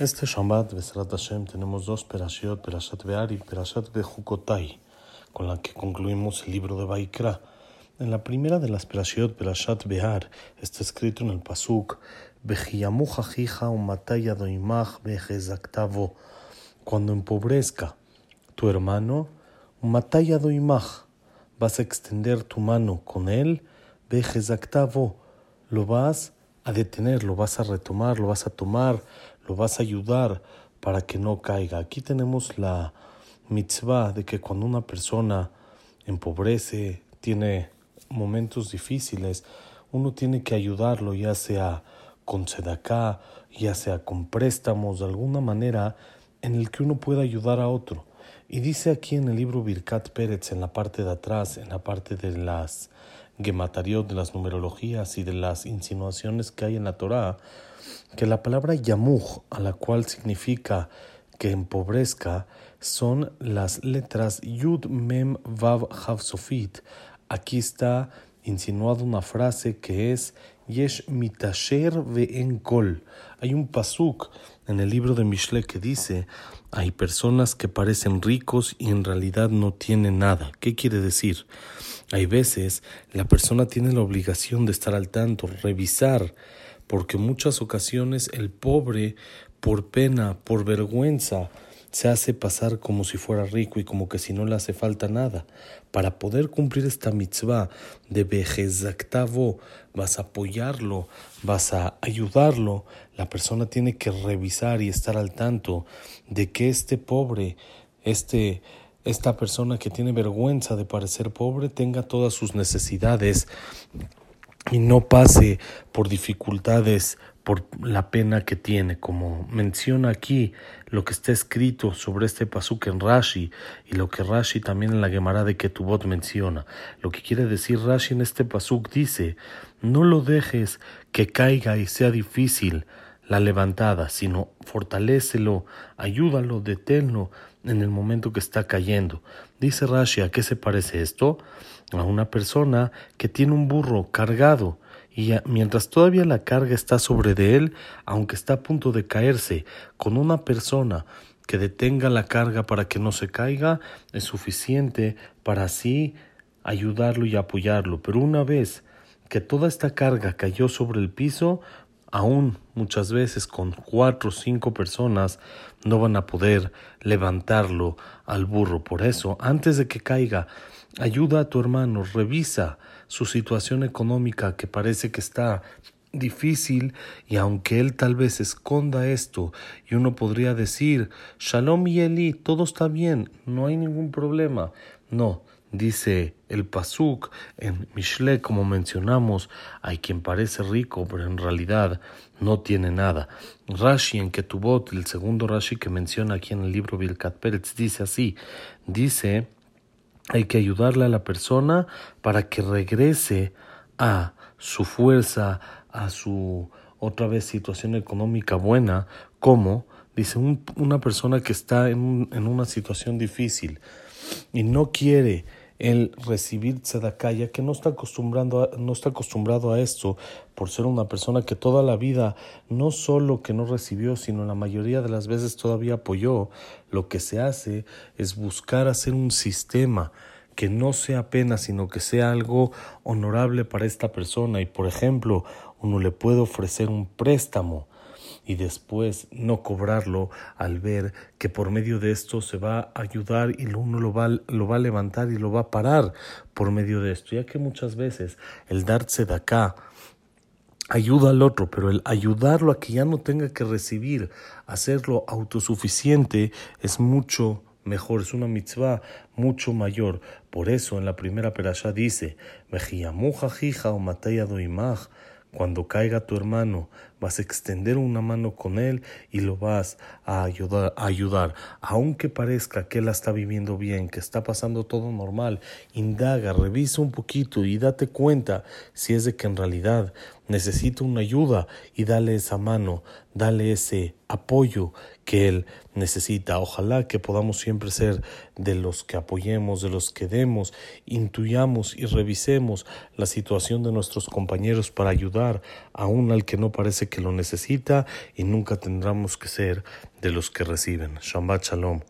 Este Shabbat, Besrat Hashem, tenemos dos Perashiot, Perashat Be'ar y Perashat Bejukotai, con la que concluimos el libro de Baikra. En la primera de las Perashiot, Perashat Be'ar, está escrito en el Pasuk, cuando empobrezca tu hermano, Umataya Doimach, vas a extender tu mano con él, Bejezaktavo, lo vas a detener, lo vas a retomar, lo vas a tomar, lo vas a ayudar para que no caiga. Aquí tenemos la mitzvah de que cuando una persona empobrece, tiene momentos difíciles, uno tiene que ayudarlo, ya sea con sedacá, ya sea con préstamos, de alguna manera en el que uno pueda ayudar a otro. Y dice aquí en el libro Birkat Pérez, en la parte de atrás, en la parte de las gematariot, de las numerologías y de las insinuaciones que hay en la Torá, que la palabra yamuj, a la cual significa que empobrezca, son las letras Yud Mem Vav Hav Sofit. Aquí está insinuada una frase que es Yesh mitasher ve'en kol. Hay un pasuk en el libro de Mishle que dice hay personas que parecen ricos y en realidad no tienen nada. ¿Qué quiere decir? Hay veces la persona tiene la obligación de estar al tanto, revisar porque en muchas ocasiones el pobre, por pena, por vergüenza, se hace pasar como si fuera rico y como que si no le hace falta nada. Para poder cumplir esta mitzvah de vejezactavo, vas a apoyarlo, vas a ayudarlo, la persona tiene que revisar y estar al tanto de que este pobre, este esta persona que tiene vergüenza de parecer pobre tenga todas sus necesidades y no pase por dificultades por la pena que tiene, como menciona aquí lo que está escrito sobre este pasuk en Rashi y lo que Rashi también en la Gemara de Ketubot menciona. Lo que quiere decir Rashi en este pasuk dice, no lo dejes que caiga y sea difícil la levantada, sino fortalécelo, ayúdalo, deténlo en el momento que está cayendo. Dice Rashi, ¿a qué se parece esto? A una persona que tiene un burro cargado y mientras todavía la carga está sobre de él, aunque está a punto de caerse, con una persona que detenga la carga para que no se caiga, es suficiente para así ayudarlo y apoyarlo. Pero una vez que toda esta carga cayó sobre el piso, aún muchas veces con cuatro o cinco personas no van a poder levantarlo al burro. Por eso, antes de que caiga, ayuda a tu hermano, revisa su situación económica que parece que está difícil y aunque él tal vez esconda esto y uno podría decir Shalom y Eli, todo está bien, no hay ningún problema. No, Dice el Pasuk en Mishle, como mencionamos, hay quien parece rico, pero en realidad no tiene nada. Rashi en Ketubot, el segundo Rashi que menciona aquí en el libro Birkat Pérez, dice así: dice, hay que ayudarle a la persona para que regrese a su fuerza, a su otra vez situación económica buena, como dice una persona que está en, en una situación difícil y no quiere el recibir tzedakah, ya que no está, acostumbrando no está acostumbrado a esto por ser una persona que toda la vida no solo que no recibió, sino la mayoría de las veces todavía apoyó, lo que se hace es buscar hacer un sistema que no sea pena, sino que sea algo honorable para esta persona. Y por ejemplo, uno le puede ofrecer un préstamo y después no cobrarlo al ver que por medio de esto se va a ayudar y uno lo va, lo va a levantar y lo va a parar por medio de esto, ya que muchas veces el darse de acá ayuda al otro, pero el ayudarlo a que ya no tenga que recibir, hacerlo autosuficiente, es mucho mejor, es una mitzvah mucho mayor. Por eso en la primera perashá dice, o cuando caiga tu hermano, vas a extender una mano con él y lo vas a ayudar, a ayudar. Aunque parezca que él está viviendo bien, que está pasando todo normal, indaga, revisa un poquito y date cuenta si es de que en realidad necesita una ayuda y dale esa mano, dale ese apoyo que él necesita. Ojalá que podamos siempre ser de los que apoyemos, de los que demos, intuyamos y revisemos la situación de nuestros compañeros para ayudar aún al que no parece que lo necesita y nunca tendremos que ser de los que reciben. Shabbat Shalom,